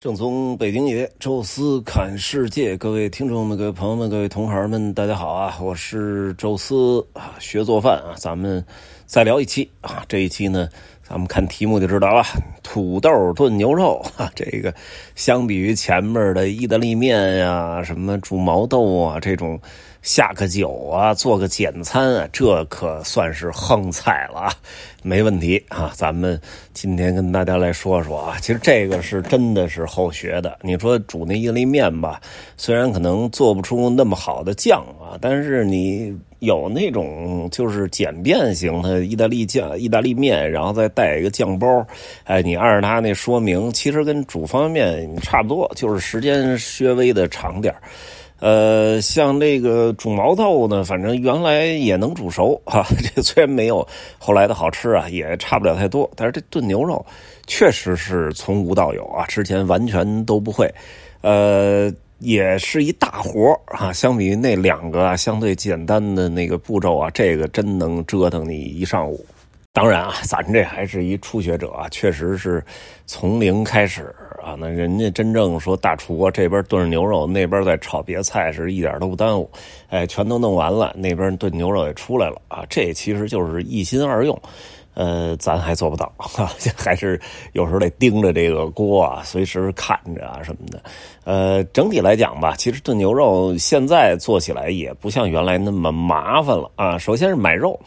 正宗北京爷，宙斯侃世界，各位听众们、各位朋友们、各位同行们，大家好啊！我是宙斯啊，学做饭啊，咱们再聊一期啊。这一期呢，咱们看题目就知道了，土豆炖牛肉啊。这个相比于前面的意大利面呀、什么煮毛豆啊这种。下个酒啊，做个简餐啊，这可算是横菜了啊，没问题啊。咱们今天跟大家来说说啊，其实这个是真的是后学的。你说煮那意大利面吧，虽然可能做不出那么好的酱啊，但是你有那种就是简便型的意大利酱、意大利面，然后再带一个酱包，哎，你按照它那说明，其实跟煮方便面差不多，就是时间稍微的长点呃，像这个煮毛豆呢，反正原来也能煮熟哈。这 虽然没有后来的好吃啊，也差不了太多。但是这炖牛肉确实是从无到有啊，之前完全都不会。呃，也是一大活啊。相比于那两个相对简单的那个步骤啊，这个真能折腾你一上午。当然啊，咱这还是一初学者啊，确实是从零开始。啊，那人家真正说大厨这边炖着牛肉，那边在炒别菜，是一点都不耽误。哎，全都弄完了，那边炖牛肉也出来了啊。这其实就是一心二用，呃，咱还做不到，还是有时候得盯着这个锅啊，随时看着啊什么的。呃，整体来讲吧，其实炖牛肉现在做起来也不像原来那么麻烦了啊。首先是买肉。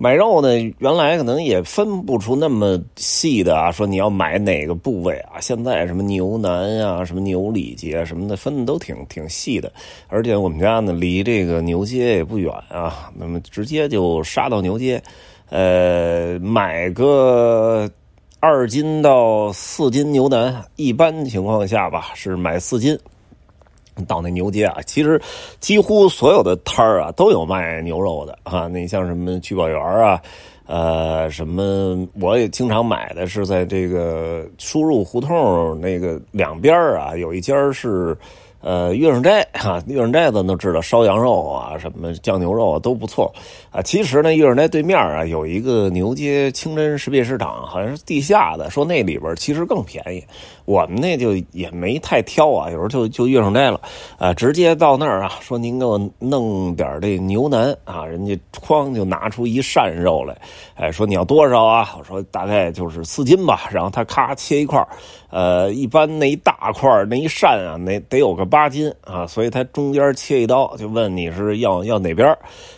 买肉呢，原来可能也分不出那么细的啊，说你要买哪个部位啊？现在什么牛腩呀、什么牛里脊啊什么的，分的都挺挺细的。而且我们家呢离这个牛街也不远啊，那么直接就杀到牛街，呃，买个二斤到四斤牛腩，一般情况下吧是买四斤。到那牛街啊，其实几乎所有的摊儿啊都有卖牛肉的啊。那像什么聚宝园啊，呃，什么我也经常买的是在这个输入胡同那个两边啊，有一家是。呃，月盛斋哈，月盛斋咱都知道，烧羊肉啊，什么酱牛肉啊都不错啊。其实呢，月盛斋对面啊有一个牛街清真食品市场，好像是地下的，说那里边其实更便宜。我们那就也没太挑啊，有时候就就遇上这了啊，直接到那儿啊，说您给我弄点这牛腩啊，人家哐就拿出一扇肉来，哎，说你要多少啊？我说大概就是四斤吧，然后他咔切一块呃，一般那一大块那一扇啊，那得有个。八斤啊，所以他中间切一刀，就问你是要要哪边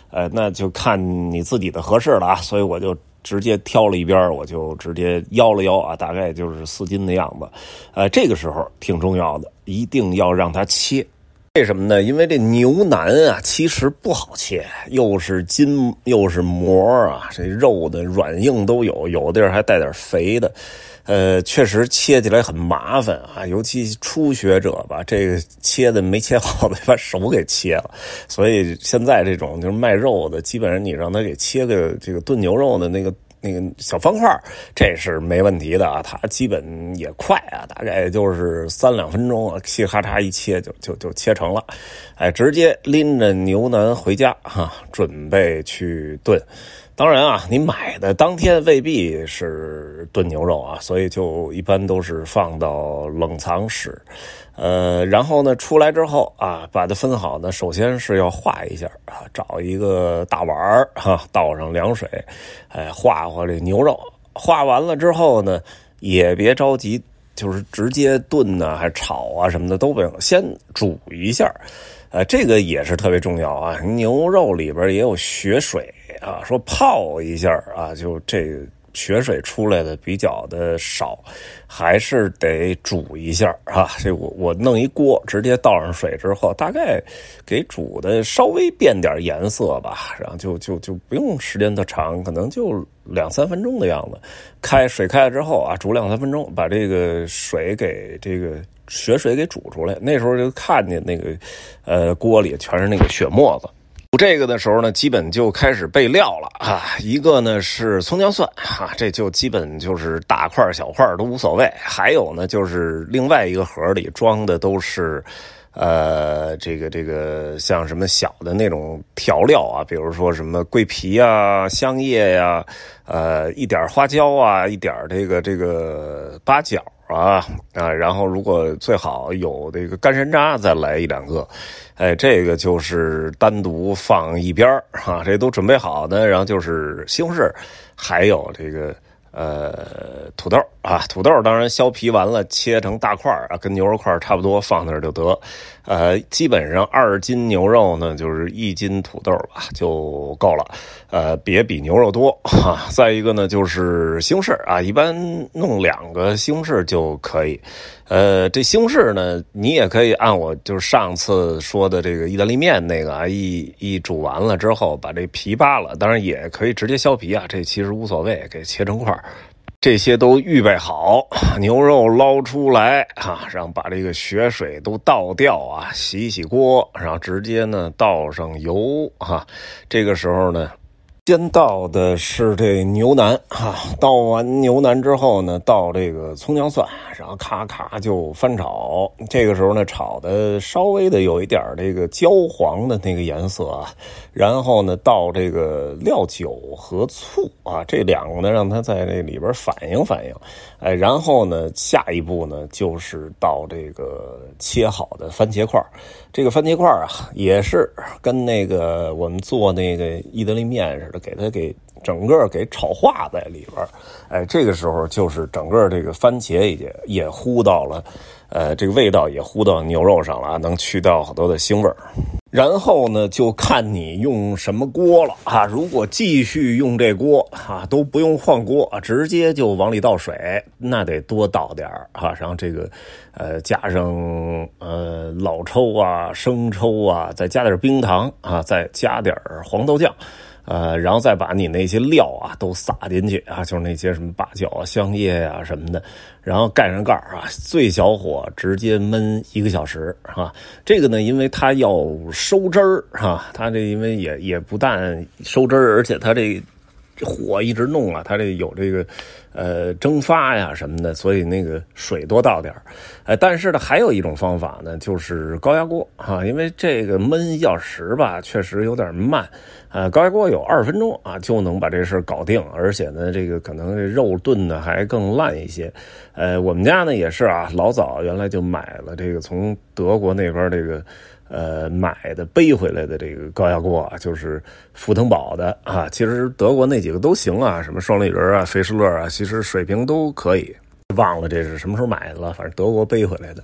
呃，那就看你自己的合适了啊。所以我就直接挑了一边我就直接腰了腰啊，大概就是四斤的样子。呃，这个时候挺重要的，一定要让它切。为什么呢？因为这牛腩啊，其实不好切，又是筋又是膜啊，这肉的软硬都有，有的地儿还带点肥的。呃，确实切起来很麻烦啊，尤其初学者吧，这个切的没切好，得 把手给切了。所以现在这种就是卖肉的，基本上你让他给切个这个炖牛肉的那个那个小方块，这是没问题的啊。他基本也快啊，大概也就是三两分钟啊，切咔嚓一切就就就切成了，哎，直接拎着牛腩回家哈，准备去炖。当然啊，你买的当天未必是炖牛肉啊，所以就一般都是放到冷藏室，呃，然后呢出来之后啊，把它分好呢，首先是要化一下啊，找一个大碗儿哈，倒上凉水，哎，化化这牛肉，化完了之后呢，也别着急，就是直接炖呢，还炒啊什么的都不用，先煮一下，呃，这个也是特别重要啊，牛肉里边也有血水。啊，说泡一下啊，就这血水出来的比较的少，还是得煮一下啊。这我我弄一锅，直接倒上水之后，大概给煮的稍微变点颜色吧，然后就就就不用时间特长，可能就两三分钟的样子。开水开了之后啊，煮两三分钟，把这个水给这个血水给煮出来。那时候就看见那个呃锅里全是那个血沫子。煮这个的时候呢，基本就开始备料了啊。一个呢是葱姜蒜哈，这就基本就是大块小块都无所谓。还有呢，就是另外一个盒里装的都是，呃，这个这个像什么小的那种调料啊，比如说什么桂皮啊、香叶呀，呃，一点花椒啊，一点这个这个八角啊啊，然后如果最好有这个干山楂，再来一两个，哎，这个就是单独放一边啊，这都准备好的，然后就是西红柿，还有这个。呃，土豆啊，土豆当然削皮完了，切成大块啊，跟牛肉块差不多，放那儿就得。呃，基本上二斤牛肉呢，就是一斤土豆吧，就够了。呃，别比牛肉多哈。再一个呢，就是西红柿啊，一般弄两个西红柿就可以。呃，这西红柿呢，你也可以按我就是上次说的这个意大利面那个啊，一一煮完了之后把这皮扒了，当然也可以直接削皮啊，这其实无所谓，给切成块这些都预备好，牛肉捞出来啊，然后把这个血水都倒掉啊，洗洗锅，然后直接呢倒上油啊，这个时候呢。先倒的是这牛腩哈，倒完牛腩之后呢，倒这个葱姜蒜，然后咔咔就翻炒。这个时候呢，炒的稍微的有一点这个焦黄的那个颜色啊，然后呢，倒这个料酒和醋啊，这两个呢，让它在这里边反应反应。哎，然后呢，下一步呢，就是倒这个切好的番茄块这个番茄块啊，也是跟那个我们做那个意大利面似的，给它给整个给炒化在里边哎，这个时候就是整个这个番茄也也糊到了，呃，这个味道也糊到牛肉上了，能去掉好多的腥味。然后呢，就看你用什么锅了啊！如果继续用这锅啊，都不用换锅啊，直接就往里倒水，那得多倒点儿啊。然后这个，呃，加上呃老抽啊、生抽啊，再加点冰糖啊，再加点黄豆酱。呃，然后再把你那些料啊都撒进去啊，就是那些什么八角啊、香叶啊什么的，然后盖上盖啊，最小火直接焖一个小时啊。这个呢，因为它要收汁儿哈，它这因为也也不但收汁儿，而且它这火一直弄啊，它这有这个。呃，蒸发呀什么的，所以那个水多倒点儿，但是呢，还有一种方法呢，就是高压锅啊，因为这个焖一小时吧，确实有点慢，呃，高压锅有二十分钟啊，就能把这事搞定，而且呢，这个可能这肉炖的还更烂一些，呃，我们家呢也是啊，老早原来就买了这个从德国那边这个。呃，买的背回来的这个高压锅啊，就是福腾堡的啊。其实德国那几个都行啊，什么双立人啊、费士勒啊，其实水平都可以。忘了这是什么时候买的了，反正德国背回来的。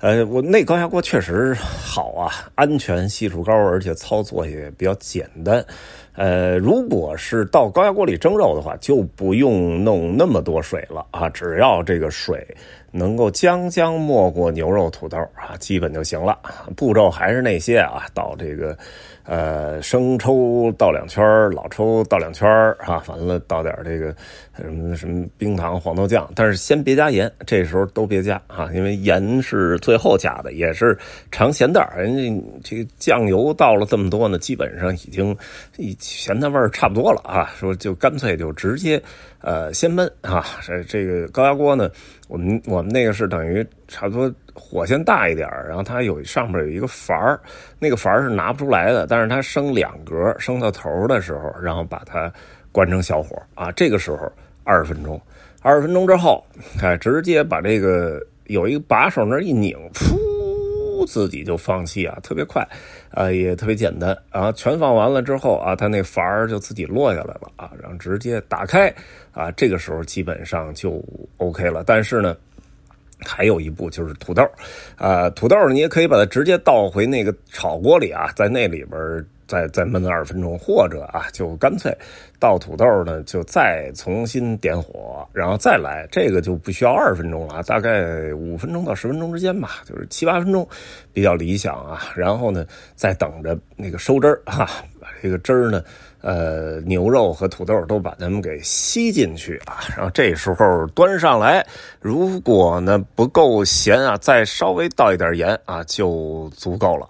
呃，我那高压锅确实好啊，安全系数高，而且操作也比较简单。呃，如果是到高压锅里蒸肉的话，就不用弄那么多水了啊，只要这个水。能够将将没过牛肉、土豆啊，基本就行了。步骤还是那些啊，到这个。呃，生抽倒两圈老抽倒两圈哈，完了倒点这个什么什么冰糖、黄豆酱，但是先别加盐，这时候都别加啊，因为盐是最后加的，也是尝咸淡人家这个酱油倒了这么多呢，基本上已经咸淡味差不多了啊，说就干脆就直接呃先焖啊，这这个高压锅呢，我们我们那个是等于差不多。火先大一点然后它有上面有一个阀儿，那个阀儿是拿不出来的，但是它升两格，升到头的时候，然后把它关成小火啊，这个时候二十分钟，二十分钟之后，哎，直接把这个有一个把手那一拧，噗，自己就放气啊，特别快，啊，也特别简单啊，全放完了之后啊，它那阀儿就自己落下来了啊，然后直接打开啊，这个时候基本上就 OK 了，但是呢。还有一步就是土豆，啊，土豆你也可以把它直接倒回那个炒锅里啊，在那里边再再焖二十分钟，或者啊，就干脆倒土豆呢，就再重新点火，然后再来，这个就不需要二十分钟了，大概五分钟到十分钟之间吧，就是七八分钟比较理想啊。然后呢，再等着那个收汁儿哈，把这个汁儿呢。呃，牛肉和土豆都把它们给吸进去啊，然后这时候端上来，如果呢不够咸啊，再稍微倒一点盐啊，就足够了。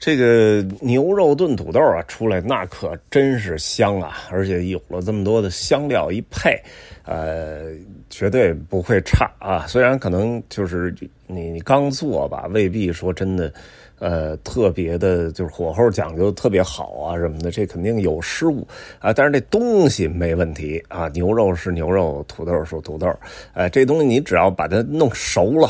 这个牛肉炖土豆啊，出来那可真是香啊，而且有了这么多的香料一配。呃，绝对不会差啊。虽然可能就是你你刚做吧，未必说真的。呃，特别的，就是火候讲究特别好啊，什么的，这肯定有失误啊。但是这东西没问题啊，牛肉是牛肉，土豆是土豆，呃，这东西你只要把它弄熟了，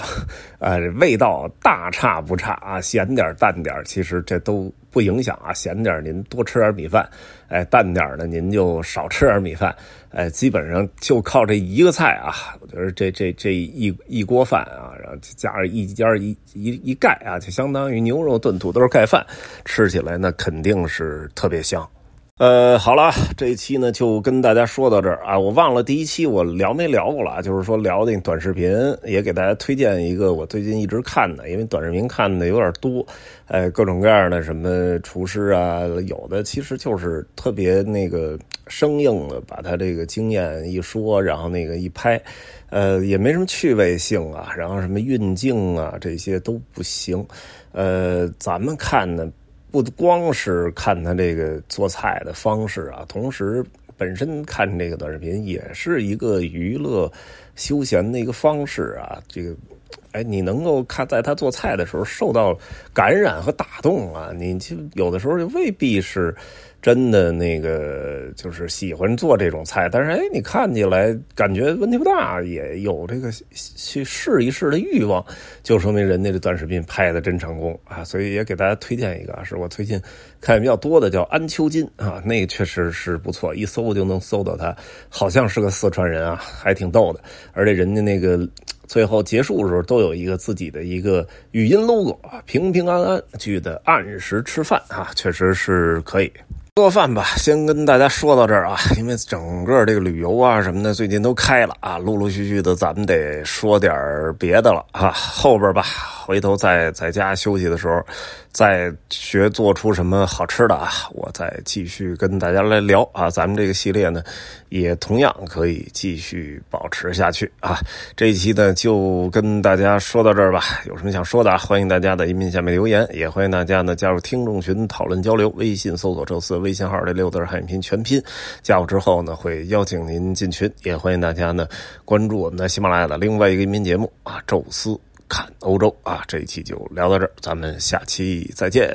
呃，味道大差不差啊，咸点淡点其实这都。不影响啊，咸点您多吃点米饭，哎，淡点的您就少吃点米饭，哎，基本上就靠这一个菜啊，我觉得这这这一一锅饭啊，然后加上一家一一一盖啊，就相当于牛肉炖土豆盖饭，吃起来那肯定是特别香。呃，好了，这一期呢就跟大家说到这儿啊。我忘了第一期我聊没聊过了，就是说聊那短视频，也给大家推荐一个我最近一直看的，因为短视频看的有点多，呃，各种各样的什么厨师啊，有的其实就是特别那个生硬的，把他这个经验一说，然后那个一拍，呃，也没什么趣味性啊，然后什么运镜啊这些都不行，呃，咱们看呢。不光是看他这个做菜的方式啊，同时本身看这个短视频也是一个娱乐休闲的一个方式啊。这个，哎，你能够看在他做菜的时候受到感染和打动啊，你就有的时候就未必是。真的那个就是喜欢做这种菜，但是哎，你看起来感觉问题不大，也有这个去试一试的欲望，就说明人家这短视频拍的真成功啊！所以也给大家推荐一个，是我最近看比较多的，叫安秋金啊，那个确实是不错，一搜就能搜到他，好像是个四川人啊，还挺逗的，而且人家那个最后结束的时候都有一个自己的一个语音 logo，平平安安记得按时吃饭啊，确实是可以。做饭吧，先跟大家说到这儿啊，因为整个这个旅游啊什么的最近都开了啊，陆陆续续的咱们得说点别的了啊，后边吧，回头在在家休息的时候。再学做出什么好吃的啊！我再继续跟大家来聊啊！咱们这个系列呢，也同样可以继续保持下去啊！这一期呢，就跟大家说到这儿吧。有什么想说的，欢迎大家在音频下面留言，也欢迎大家呢加入听众群讨论交流。微信搜索“宙斯”微信号这六字汉语拼全拼，加入之后呢，会邀请您进群。也欢迎大家呢关注我们的喜马拉雅的另外一个音频节目啊，宙斯。看欧洲啊，这一期就聊到这儿，咱们下期再见。